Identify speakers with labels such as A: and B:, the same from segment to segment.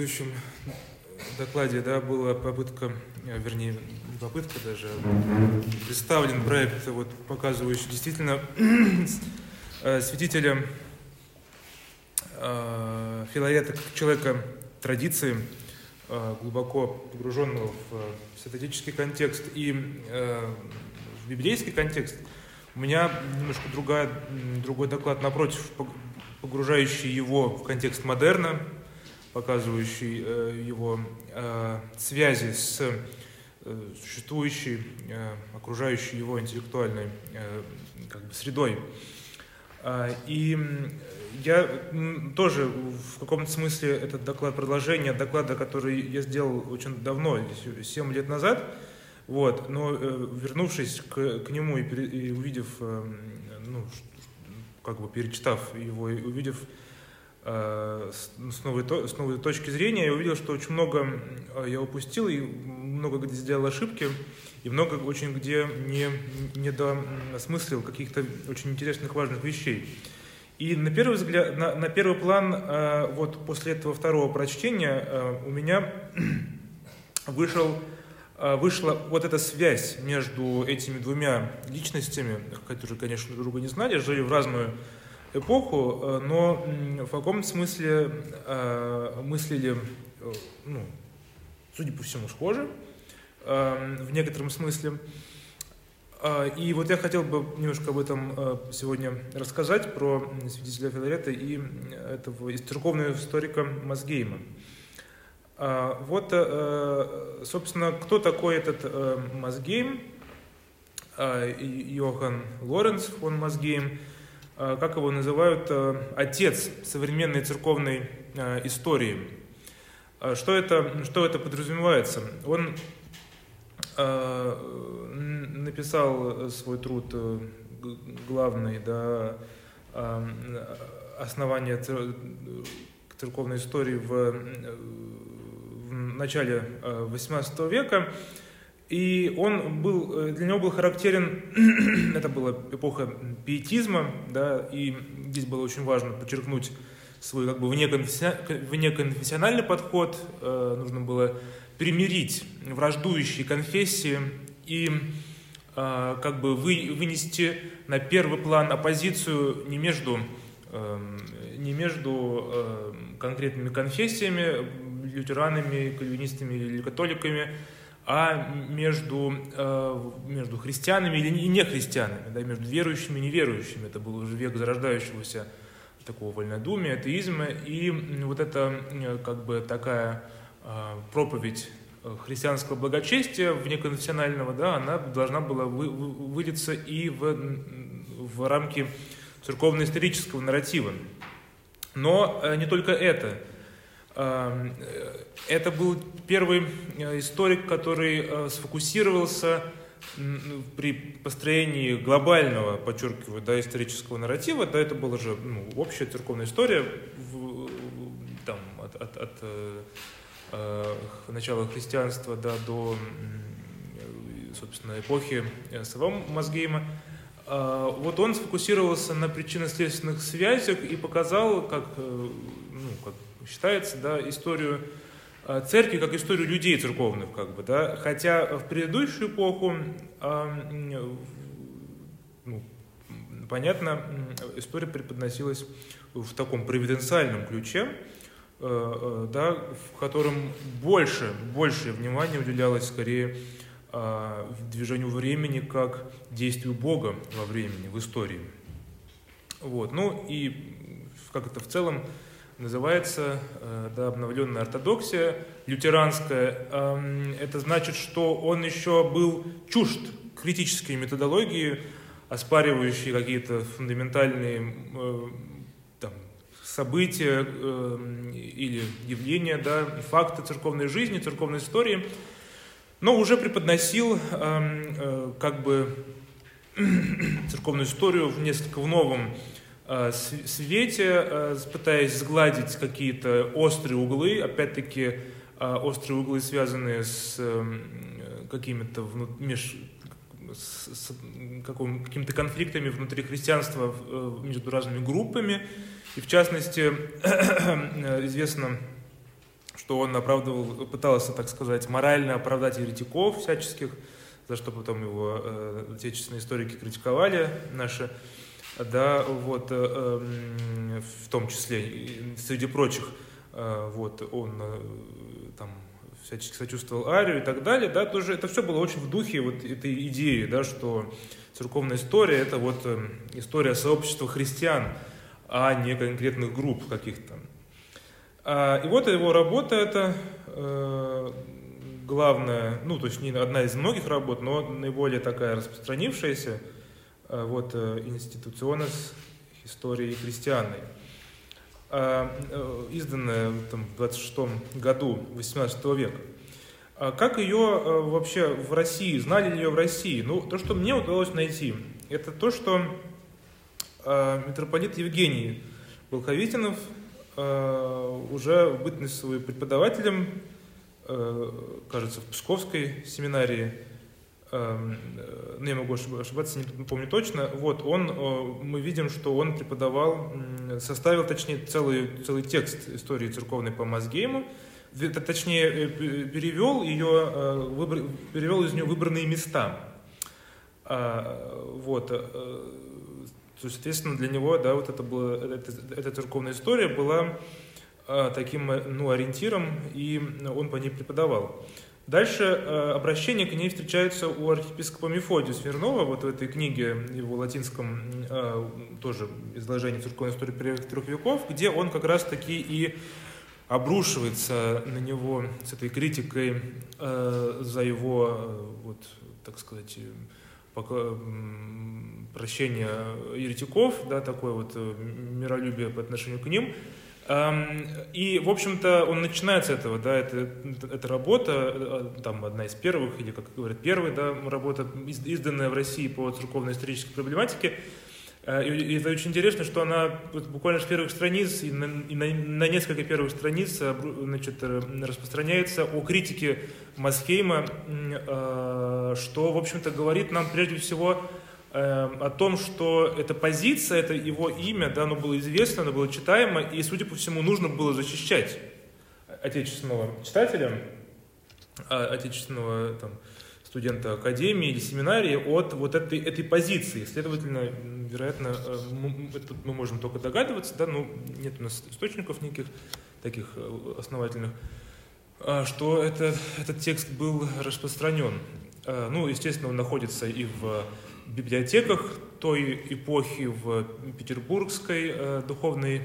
A: предыдущем докладе да, была попытка, э, вернее, не попытка даже, а представлен проект, вот, показывающий действительно э, святителя э, Филарета как человека традиции, э, глубоко погруженного в э, святотеческий контекст и э, в библейский контекст. У меня немножко другая, другой доклад напротив, погружающий его в контекст модерна, показывающий э, его э, связи с э, существующей, э, окружающей его интеллектуальной э, как бы средой. Э, и я тоже в каком-то смысле этот доклад продолжение доклада, который я сделал очень давно, 7 лет назад, вот, но э, вернувшись к, к нему и, и увидев, э, ну, как бы перечитав его и увидев с новой, с новой точки зрения, я увидел, что очень много э, я упустил, и много где сделал ошибки, и много очень где не, не досмыслил каких-то очень интересных, важных вещей. И на первый взгляд, на, на первый план, э, вот после этого второго прочтения у меня вышел, вышла вот эта связь между этими двумя личностями, которые, конечно, друг друга не знали, жили в разную эпоху, э, но в каком смысле э, мыслили, э, ну, судя по всему, схожи в некотором смысле. И вот я хотел бы немножко об этом сегодня рассказать, про свидетеля Филарета и этого церковного историка Мазгейма. Вот, собственно, кто такой этот Мазгейм? Йохан Лоренц фон Мазгейм – как его называют, э, отец современной церковной э, истории. Что это, что это подразумевается? Он написал свой труд главный, да, основание церковной истории в, в начале XVIII века. И он был, э, для него был характерен, это была эпоха пиетизма, да, и здесь было очень важно подчеркнуть свой как бы внеконфессиональный подход, э, нужно было примирить враждующие конфессии и э, как бы вы, вынести на первый план оппозицию не между, э, не между э, конкретными конфессиями, лютеранами, кальвинистами или католиками, а между, э, между христианами или не христианами, да, между верующими и неверующими. Это был уже век зарождающегося такого вольнодумия, атеизма, и вот эта э, как бы такая э, проповедь христианского благочестия внеконфессионального, да, она должна была вы, вылиться и в, в рамки церковно-исторического нарратива. Но не только это – это был первый э, историк, который э, сфокусировался при построении глобального, подчеркиваю, да, исторического нарратива, да, это была же ну, общая церковная история в, там, от, от, от э, э, начала христианства да, до, собственно, эпохи самого Мазгейма. Э, вот он сфокусировался на причинно-следственных связях и показал, как, ну, как считается, да, историю э, церкви как историю людей церковных, как бы, да, хотя в предыдущую эпоху, ну, понятно, история преподносилась в таком провиденциальном ключе, э, э, да, в котором больше, больше внимания уделялось скорее движению времени как действию Бога во времени, в истории. Вот. Ну и как это в целом называется э, да, обновленная ортодоксия лютеранская. Эм, это значит, что он еще был чужд критической методологии, оспаривающей какие-то фундаментальные э, там, события э, или явления, да, факты церковной жизни, церковной истории, но уже преподносил эм, как бы церковную историю в несколько в новом Э, свете, э, пытаясь сгладить какие-то острые углы, опять-таки э, острые углы, связанные с какими-то меж, с какими-то конфликтами внутри христианства между разными группами. И в частности, известно, что он оправдывал, пытался, так сказать, морально оправдать еретиков всяческих, за что потом его э, отечественные историки критиковали наши, да, вот, э, э, в том числе, среди прочих, э, вот, он э, там всячески сочувствовал Арию и так далее, да, тоже это все было очень в духе вот этой идеи, да, что церковная история это вот э, история сообщества христиан, а не конкретных групп каких-то. А, и вот его работа это главная, ну, то есть не одна из многих работ, но наиболее такая распространившаяся, вот, э, институционес истории христианной. Э, изданная там, в 26 году 18 века. А как ее э, вообще в России, знали ли ее в России? Ну, то, что мне удалось найти, это то, что э, митрополит Евгений Волховитинов уже в бытность свою преподавателем, кажется, в Псковской семинарии, э, ну, я могу ошибаться, не помню точно, вот, он, э, мы видим, что он преподавал, составил, точнее, целый, целый текст истории церковной по Мазгейму, точнее, э, перевел ее, выбор, перевел из нее выбранные места. А, вот, то, соответственно, для него, да, вот это была, эта, эта церковная история была таким, ну, ориентиром, и он по ней преподавал. Дальше э, обращение к ней встречается у архиепископа Мефодия Смирнова, вот в этой книге, его латинском э, тоже изложении церковной истории первых трех веков, где он как раз-таки и обрушивается на него с этой критикой э, за его, вот, так сказать, пока, прощение еретиков, да, такое вот миролюбие по отношению к ним – и, в общем-то, он начинает с этого, да, это, это работа, э, там, одна из первых, или, как говорят, первая, да, работа, изданная в России по церковно-исторической проблематике. Э, и это очень интересно, что она буквально с первых страниц и на, и на, на несколько первых страниц э, значит, распространяется о критике Масхейма, что, в общем-то, говорит нам прежде всего Эм, о том, что эта позиция, это его имя, да, оно было известно, оно было читаемо, и, судя по всему, нужно было защищать отечественного читателя, а, отечественного там, студента академии или семинарии от вот этой, этой позиции. Следовательно, вероятно, э, мы, мы можем только догадываться, да, но нет у нас источников никаких таких э, основательных, что это, этот текст был распространен. Э, ну, естественно, он находится и в библиотеках той эпохи в Петербургской э, духовной,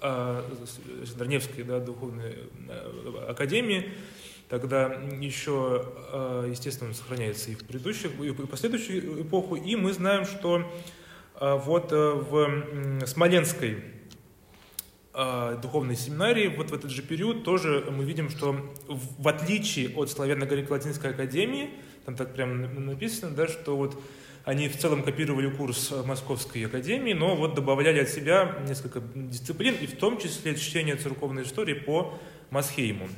A: э, Сидорневской да, духовной э, академии. Тогда еще, э, естественно, сохраняется и в предыдущих, и в последующую эпоху. И мы знаем, что э, вот э, в Смоленской э, духовной семинарии, вот в этот же период тоже мы видим, что в отличие от славяно-греко-латинской академии, там так прямо написано, да, что вот они в целом копировали курс Московской академии, но вот добавляли от себя несколько дисциплин, и в том числе чтение церковной истории по Масхейму.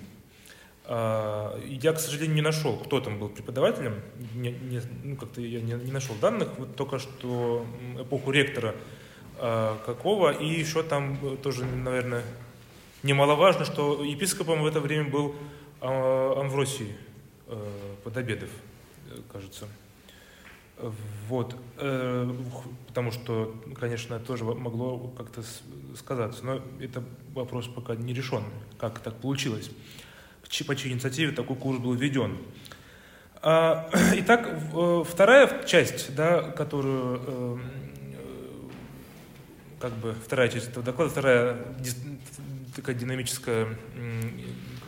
A: А, я, к сожалению, не нашел, кто там был преподавателем, не, не, ну, как-то я не, не нашел данных, вот только что эпоху ректора а, какого, и еще там тоже, наверное, немаловажно, что епископом в это время был а, Амвросий Подобедов, кажется. Вот, э, потому что, конечно, тоже могло как-то сказаться, но это вопрос пока не решен, как так получилось, по чьей инициативе такой курс был введен. А, итак, э, вторая часть, да, которую, э, как бы, вторая часть этого доклада, вторая такая динамическая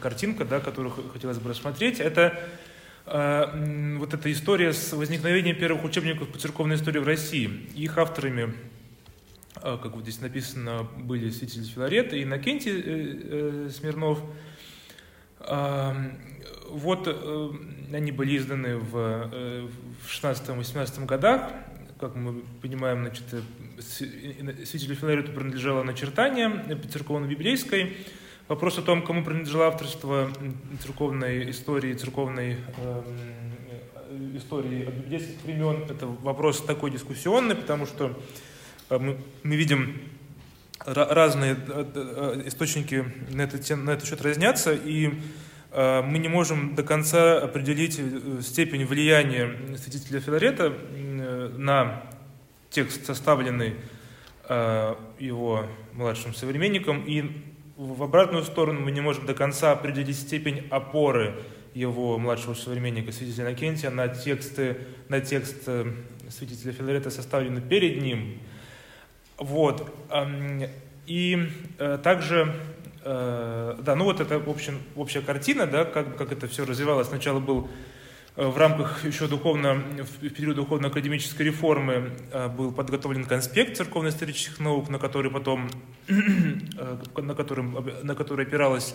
A: картинка, да, которую хотелось бы рассмотреть, это а, вот эта история с возникновением первых учебников по церковной истории в России. Их авторами, а, как вот здесь написано, были святитель Филарет и Иннокентий э, э, Смирнов. Вот э, они были изданы в 16-18 годах. Как мы понимаем, значит, святителю Филарету принадлежало начертание церковно-библейской, Вопрос о том, кому принадлежало авторство церковной истории, церковной э, истории библейских времен, это вопрос такой дискуссионный, потому что э, мы, мы видим разные источники на этот, на этот счет разнятся, и мы не можем до конца определить степень влияния святителя Филарета на текст, составленный его младшим современником, и в обратную сторону мы не можем до конца определить степень опоры его младшего современника, святителя Иннокентия, на, тексты, на текст э, святителя Филарета, составленный перед ним. Вот. И э, также, э, да, ну вот это в общем, общая картина, да, как, как это все развивалось. Сначала был в рамках еще духовно, в период духовно-академической реформы был подготовлен конспект церковно-исторических наук, на который потом, на, котором, на который опиралась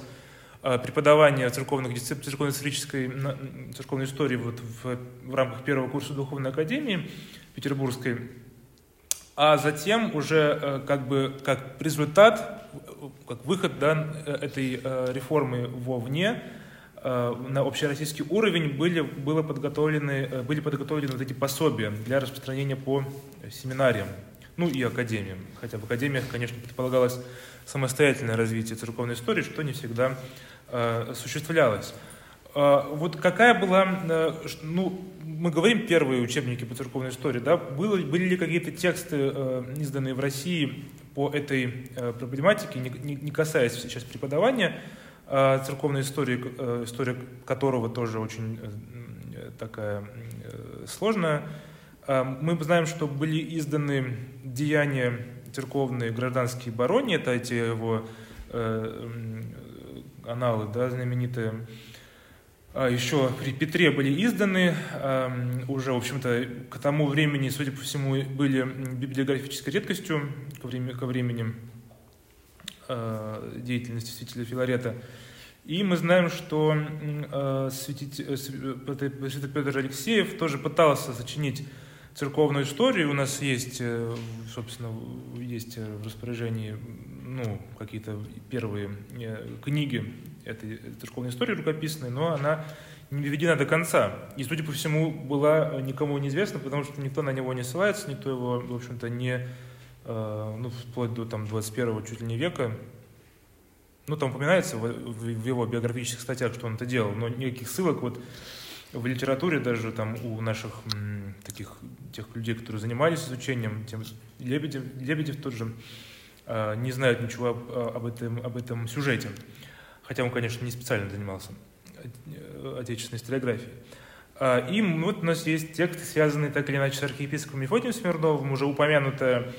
A: Э, преподавания церковных церковно-исторической церковной истории вот в, в рамках первого курса Духовной Академии Петербургской, а затем уже э, как бы как результат, как выход да, этой э, реформы вовне, на общероссийский уровень были, было подготовлены, были подготовлены вот эти пособия для распространения по семинариям, ну и академиям. Хотя в академиях, конечно, предполагалось самостоятельное развитие церковной истории, что не всегда Э, осуществлялось. Э, вот какая была, э, ну, мы говорим первые учебники по церковной истории, да, было, были ли какие-то тексты, изданные в России по этой проблематике, не, не касаясь сейчас преподавания церковной истории, история которого тоже очень такая сложная. Мы знаем, что были изданы деяния церковные гражданские барони, это эти его аналы, да, знаменитые, а, еще при Петре были изданы, уже, в общем-то, к тому времени, судя по всему, были библиографической редкостью ко времени, а, деятельности святителя Филарета. И мы знаем, что а, святитель, святитель Петр Алексеев тоже пытался сочинить церковную историю. У нас есть, э, собственно, есть в распоряжении ну, какие-то первые э, книги этой церковной истории рукописной, но она не доведена до конца. И, судя по всему, была никому неизвестна, потому что никто на него не ссылается, никто его, в общем-то, не, э, ну, вплоть до там, 21 чуть ли не века, ну, там упоминается в, в его биографических статьях, что он это делал, но никаких ссылок вот в литературе даже там у наших м, таких тех людей, которые занимались изучением, тем Лебедев, Лебедев тот же, э, не знают ничего об, об, этом, об этом сюжете. Хотя он, конечно, не специально занимался э, отечественной историографией. А, и вот у нас есть тексты, связанные так или иначе с архиепископом Мефодием Смирновым, уже упомянутая э,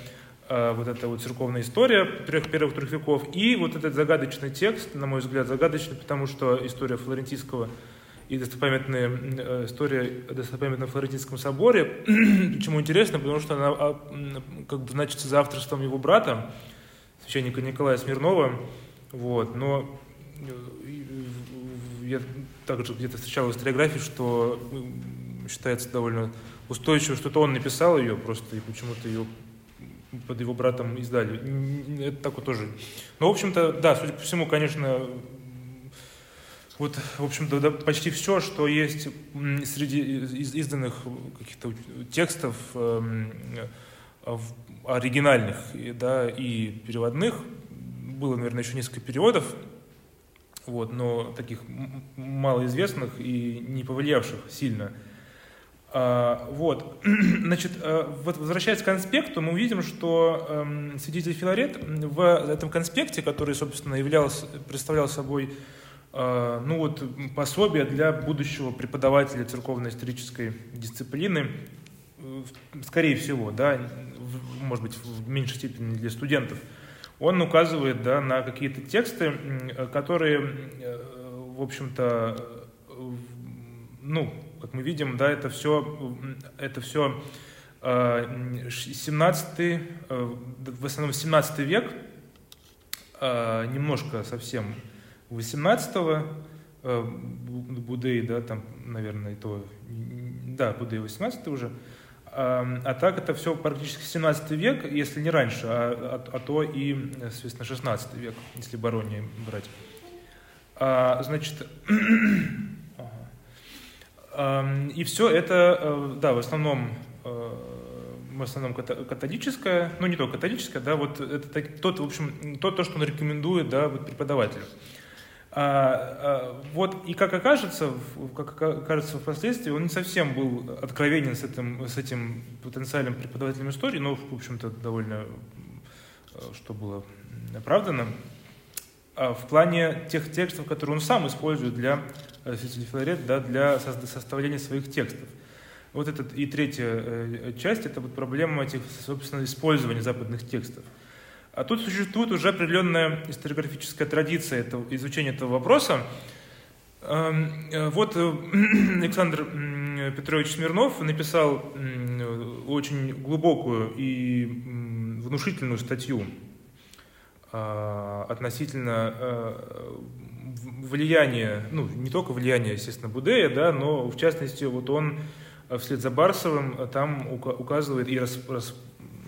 A: вот эта вот церковная история трех первых трех веков, и вот этот загадочный текст, на мой взгляд, загадочный, потому что история флорентийского и достопамятная э, история о достопамятном Флорентинском соборе. Почему интересно? Потому что она а, как бы значится за авторством его брата, священника Николая Смирнова. Вот. Но э, я также где-то встречал в историографии, что считается довольно устойчиво, что это он написал ее просто, и почему-то ее под его братом издали. Это такое тоже. Но, в общем-то, да, судя по всему, конечно, вот, в общем-то, да, почти все, что есть среди изданных каких-то текстов э, оригинальных да, и переводных, было, наверное, еще несколько переводов, вот, но таких малоизвестных и не повлиявших сильно. А, вот, значит, э, вот возвращаясь к конспекту, мы увидим, что э, свидетель Филарет в этом конспекте, который, собственно, являлся, представлял собой а, ну вот, пособие для будущего преподавателя церковно-исторической дисциплины, э, скорее всего, да, может быть, в меньшей степени для студентов, он указывает да, на какие-то тексты, которые, э, в общем-то, ну, как мы видим, да, это все, это все 17, э, в основном 17 век, немножко совсем 18-го, э, Будей, да, там, наверное, то, да, Будей 18 уже, а, а так это все практически 17 век, если не раньше, а, а, а то и, соответственно, 16 век, если Барони брать. А, значит, и все это, э, да, в основном э, в основном католическая, ну не только католическая, да, вот это тот, в общем, то, то что он рекомендует, да, вот преподавателю. А, а, вот, и как окажется, как окажется впоследствии, он не совсем был откровенен с этим, с этим потенциальным преподавателем истории, но, в общем-то, довольно, э, что было оправдано, в плане тех текстов, которые он сам использует для э, Филарет, да, для составления своих текстов. Вот это и третья э, часть, это вот проблема этих, собственно, использования западных текстов. А тут существует уже определенная историографическая традиция этого, изучения этого вопроса. Эм, э, вот Александр Петрович Смирнов написал очень глубокую и внушительную статью а, относительно э, влияния, ну, не только влияния, естественно, Будея, да, но в частности, вот он вслед за Барсовым там указывает и рас, рас,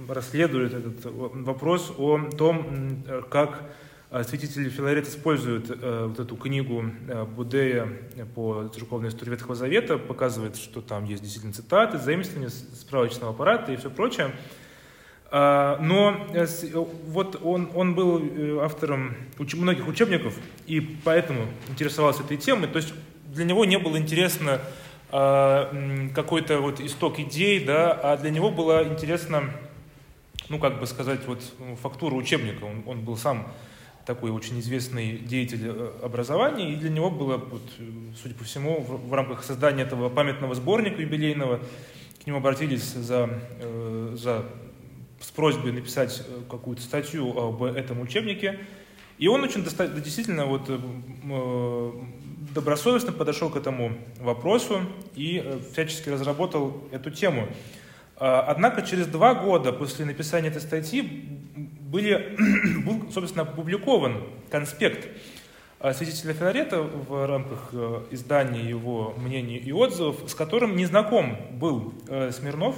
A: расследует этот вопрос о том, как э, святитель Филарет использует э, вот эту книгу э, Будея по церковной истории Ветхого Завета, показывает, что там есть действительно цитаты, заимствования справочного аппарата и все прочее. А, но вот он, он был автором уч многих учебников, и поэтому интересовался этой темой. То есть для него не было интересно а, какой-то вот исток идей, да, а для него было интересно ну, как бы сказать, вот ну, фактуру учебника. Он, он был сам такой очень известный деятель э, образования, и для него было, вот, судя по всему, в, в рамках создания этого памятного сборника юбилейного, к нему обратились за, э, за, с просьбой написать э, какую-то статью об этом учебнике. И он очень действительно вот, добросовестно подошел к этому вопросу и всячески разработал эту тему. А, однако через два года после написания этой статьи были, был, собственно, опубликован конспект свидетеля Филарета в рамках э, издания его мнений и отзывов, с которым не знаком был э, Смирнов,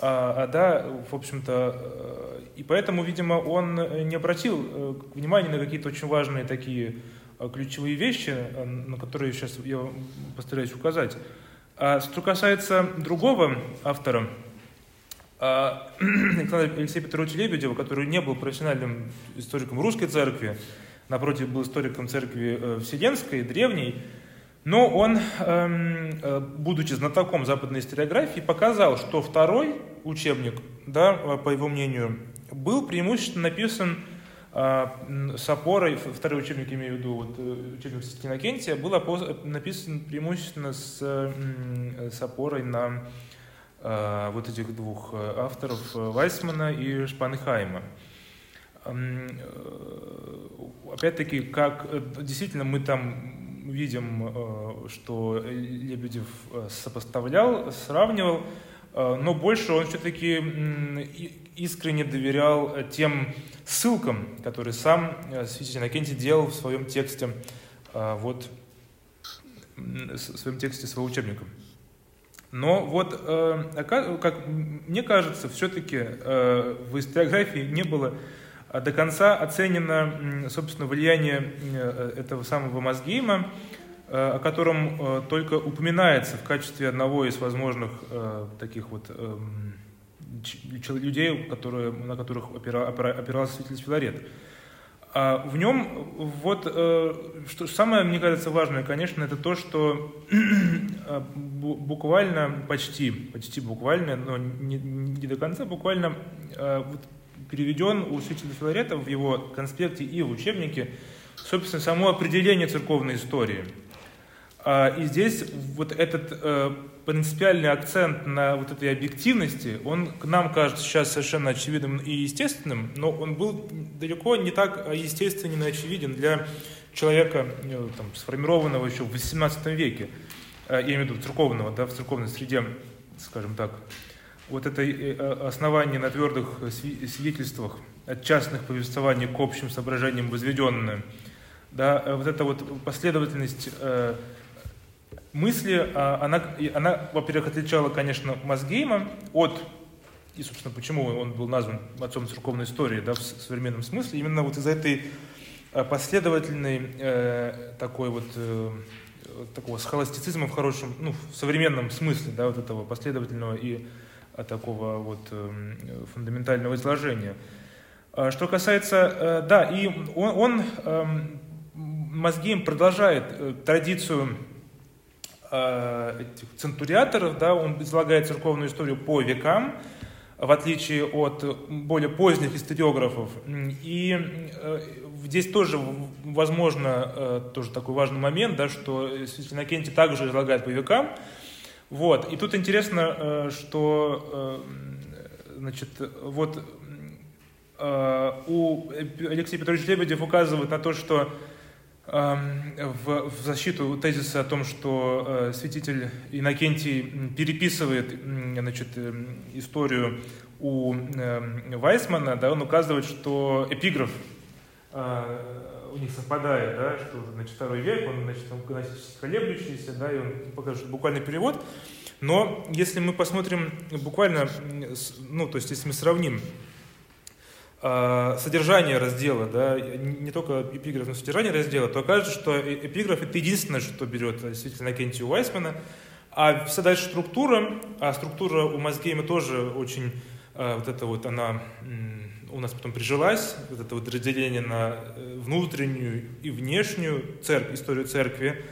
A: а, да, в общем-то, э, и поэтому, видимо, он не обратил внимания на какие-то очень важные такие ключевые вещи, на которые сейчас я постараюсь указать. А что касается другого автора, а, Алексея Петровича Лебедева, который не был профессиональным историком русской церкви, напротив, был историком церкви э, вселенской, древней, но он, эм, э, будучи знатоком западной историографии, показал, что второй учебник, да, по его мнению, был преимущественно написан а, с опорой, второй учебник имею в виду, вот, э, учебник Иннокентия, был написан преимущественно с, с опорой на вот этих двух э, авторов, э, Вайсмана и Шпанхайма. Опять-таки, как действительно мы там видим, что Лебедев сопоставлял, сравнивал, но больше он все-таки искренне доверял э, тем ссылкам, которые сам э, святитель Иннокентий делал в своем тексте, э, вот, в своем тексте своего учебника. Но вот, как мне кажется, все-таки в историографии не было до конца оценено, собственно, влияние этого самого Мазгейма, о котором только упоминается в качестве одного из возможных таких вот эм, людей, которые, на которых опирался святитель Филарет. А в нем вот э, что самое, мне кажется, важное, конечно, это то, что э, буквально, почти, почти буквально, но не, не до конца, буквально э, вот, переведен у святителя Филарета в его конспекте и в учебнике, собственно, само определение церковной истории. А, и здесь вот этот принципиальный акцент на вот этой объективности, он к нам кажется сейчас совершенно очевидным и естественным, но он был далеко не так естественен и очевиден для человека, э, там, сформированного еще в XVIII веке, э, я имею в виду церковного, да, в церковной среде, скажем так. Вот это э, основание на твердых свидетельствах от частных повествований к общим соображениям возведенное, да, вот эта вот последовательность мысли, а, она, она во-первых, отличала, конечно, Мазгейма от, и, собственно, почему он был назван отцом церковной истории да, в современном смысле, именно вот из-за этой последовательной э, такой вот э, такого схоластицизма в хорошем, ну, в современном смысле, да, вот этого последовательного и такого вот эм, фундаментального изложения. А что касается, да, и он, он эм, Мозгим продолжает традицию этих центуриаторов, да, он излагает церковную историю по векам, в отличие от более поздних историографов. И здесь тоже возможно тоже такой важный момент, да, что Иннокентий также излагает по векам, вот. И тут интересно, э, что э, значит, вот э, у Алексей Петрович Лебедев указывает на то, что эм, в, в защиту тезиса о том, что святитель Иннокентий переписывает значит, историю у Вайсмана, да, он указывает, что эпиграф у них совпадает, да, что значит, второй век, он значит, он гностически колеблющийся, да, и он покажет буквальный перевод. Но если мы посмотрим буквально, ну, то есть если мы сравним э, содержание раздела, да, не только эпиграф, но содержание раздела, то окажется, что эпиграф это единственное, что берет действительно Кенти Уайсмана, а вся дальше структура, а структура у Мазгейма тоже очень, э, вот это вот она у нас потом прижилась, вот это вот разделение на э, внутреннюю и внешнюю церковь, историю церкви,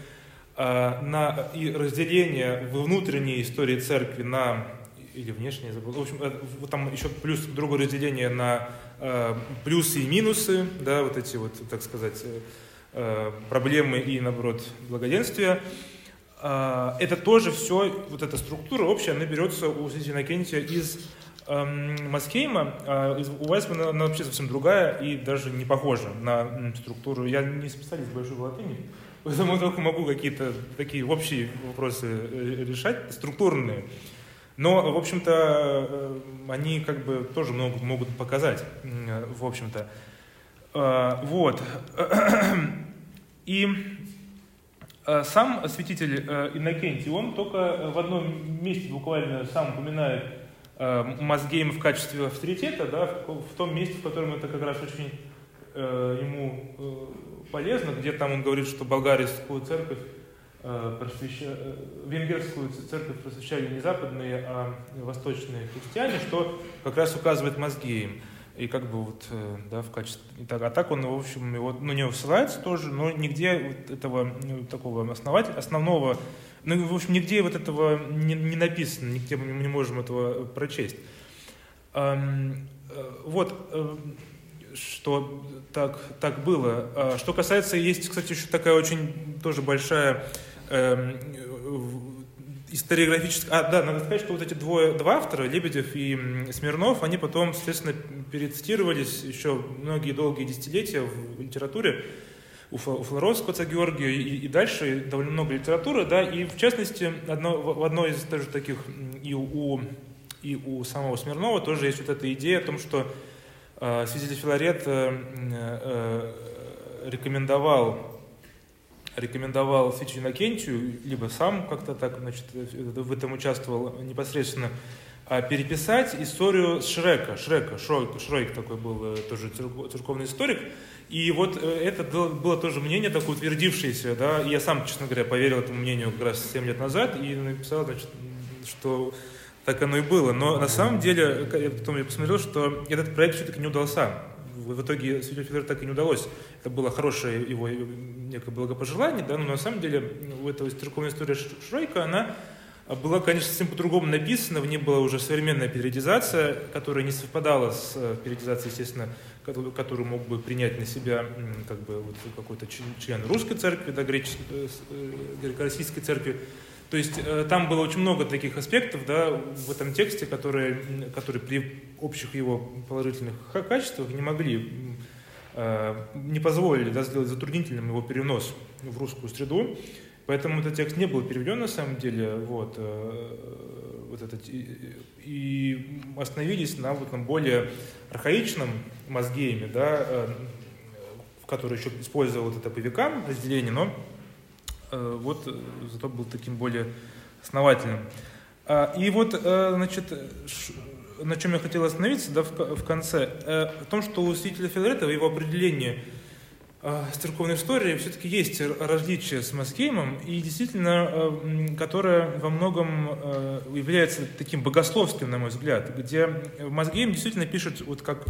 A: а, на и разделение внутренней истории церкви на или внешнее, забыл. В общем, э, вот там еще плюс другое разделение на э, плюсы и минусы, да, вот эти вот, так сказать, проблемы и, наоборот, благоденствия. А, это тоже все, вот эта структура общая, она берется у святителя Иннокентия из Маскейма, а у Вайсмана она вообще совсем другая и даже не похожа на структуру. Я не специалист большой латыни, поэтому только могу какие-то такие общие вопросы э, решать, структурные. Но, в общем-то, э, они как бы тоже много могут показать, в общем-то. Э, вот. И сам святитель Иннокентий, он только в одном месте буквально сам упоминает э, Мазгейм в качестве авторитета, да, в, том месте, в котором это как раз очень э, ему э, полезно, где там он говорит, что болгарскую церковь э, просвеща... Э, венгерскую церковь просвещали не западные, а восточные христиане, что как раз указывает Мазгейм. И как бы вот, э, да, в качестве... А так он, в общем, его, ну, не ссылается тоже, но нигде вот этого ну, такого основателя, основного ну, в общем, нигде вот этого не, не написано, нигде мы не можем этого прочесть. Э, вот, э, что так, так было. А что касается, есть, кстати, еще такая очень тоже большая э, историографическая... А, да, надо сказать, что вот эти двое, два автора, Лебедев и Смирнов, они потом, соответственно, перецитировались еще многие долгие десятилетия в литературе у Флоровского отца Георгия и, и дальше довольно много литературы, да, и в частности одно, в одной из тоже таких и у, и у самого Смирнова тоже есть вот эта идея о том, что э, святитель Филарет э, э, рекомендовал рекомендовал святителю Иннокентию, либо сам как-то так значит, в этом участвовал непосредственно, переписать историю Шрека. Шрека, Шройк, Шройк такой был э, тоже церковный историк, и вот э, это было тоже мнение такое утвердившееся, да, и я сам, честно говоря, поверил этому мнению как раз 7 лет назад и написал, значит, что так оно и было. Но на самом деле, потом я посмотрел, что этот проект все-таки не удался. В итоге Святителю Федору так и не удалось. Это было хорошее его некое благопожелание, да, но на самом деле у этого церковной истории Шройка, она была, конечно, совсем по-другому написана, в ней была уже современная периодизация, которая не совпадала с э, периодизацией, естественно, которую мог бы принять на себя как бы, вот, какой-то член русской церкви, да, греческой, э, э, греко-российской церкви. То есть там было очень много таких аспектов да, в этом тексте, которые, которые при общих его положительных качествах не могли, не позволили да, сделать затруднительным его перенос в русскую среду. Поэтому этот текст не был переведен на самом деле, вот, э, вот этот, и, остановились на вот, на более архаичном мозгееме, да, э, который еще использовал вот это по векам разделение, но э, вот зато был таким более основательным. А, и вот, значит, на чем я хотел остановиться да, в, конце, в том, что у святителя Филарета в его определении с церковной историей все-таки есть различия с Масгеймом, и действительно, которое во многом является таким богословским, на мой взгляд, где Масгейм действительно пишет, вот как,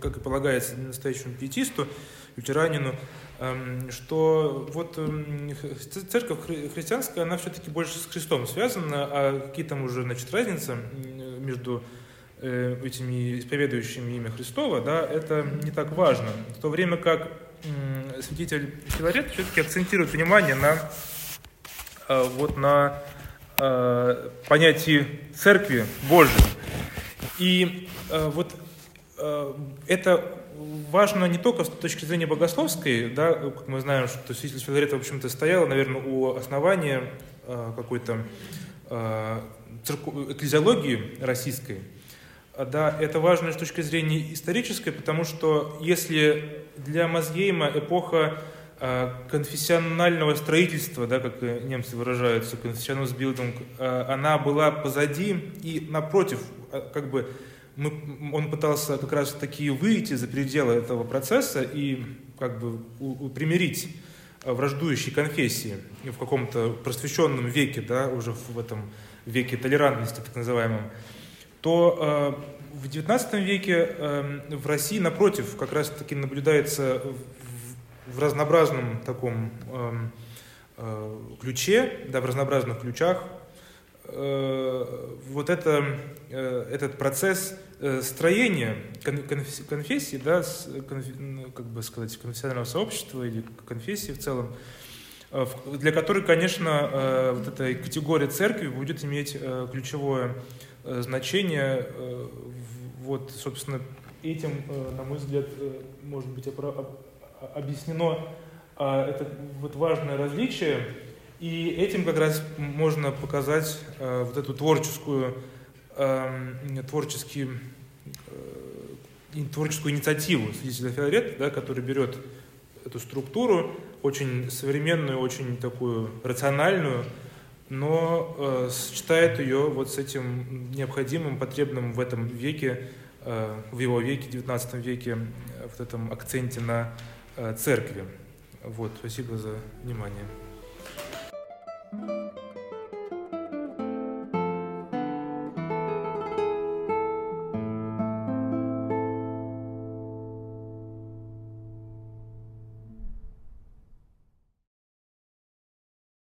A: как и полагается настоящему пиетисту, лютеранину, эм, что вот эм, церковь христианская, она все-таки больше с Христом связана, а какие там уже, значит, разницы между э, этими исповедующими имя Христова, да, это не так важно. В то время как святитель Филарет все-таки акцентирует внимание на э, вот на э, понятии церкви Божьей. И вот это важно не только с точки зрения богословской, да, как мы знаем, что святитель Филарета, в общем-то, стояла, наверное, у основания э, какой-то э, экклезиологии российской. А, да, это важно с точки зрения исторической, потому что если для Мазгейма эпоха э, конфессионального строительства, да, как немцы выражаются, конфессионалсбилдинг, э, она была позади и напротив, как бы мы, он пытался как раз таки выйти за пределы этого процесса и как бы у, у, примирить враждующие конфессии в каком-то просвещенном веке, да, уже в этом веке толерантности, так называемом, то э, в XIX веке э, в России, напротив, как раз таки наблюдается в, разнообразном таком э, ключе, да, в разнообразных ключах, вот это, этот процесс строение конфессии, да, как бы сказать, конфессионального сообщества или конфессии в целом, для которой, конечно, вот эта категория церкви будет иметь ключевое значение. Вот, собственно, этим, на мой взгляд, может быть объяснено это вот важное различие, и этим как раз можно показать вот эту творческую Эм, творческий, э, творческую инициативу свидетеля Филарет, да, который берет эту структуру, очень современную, очень такую рациональную, но э, сочетает ее вот с этим необходимым, потребным в этом веке, э, в его веке, 19 веке, э, в этом акценте на э, церкви. Вот, спасибо за внимание. thank you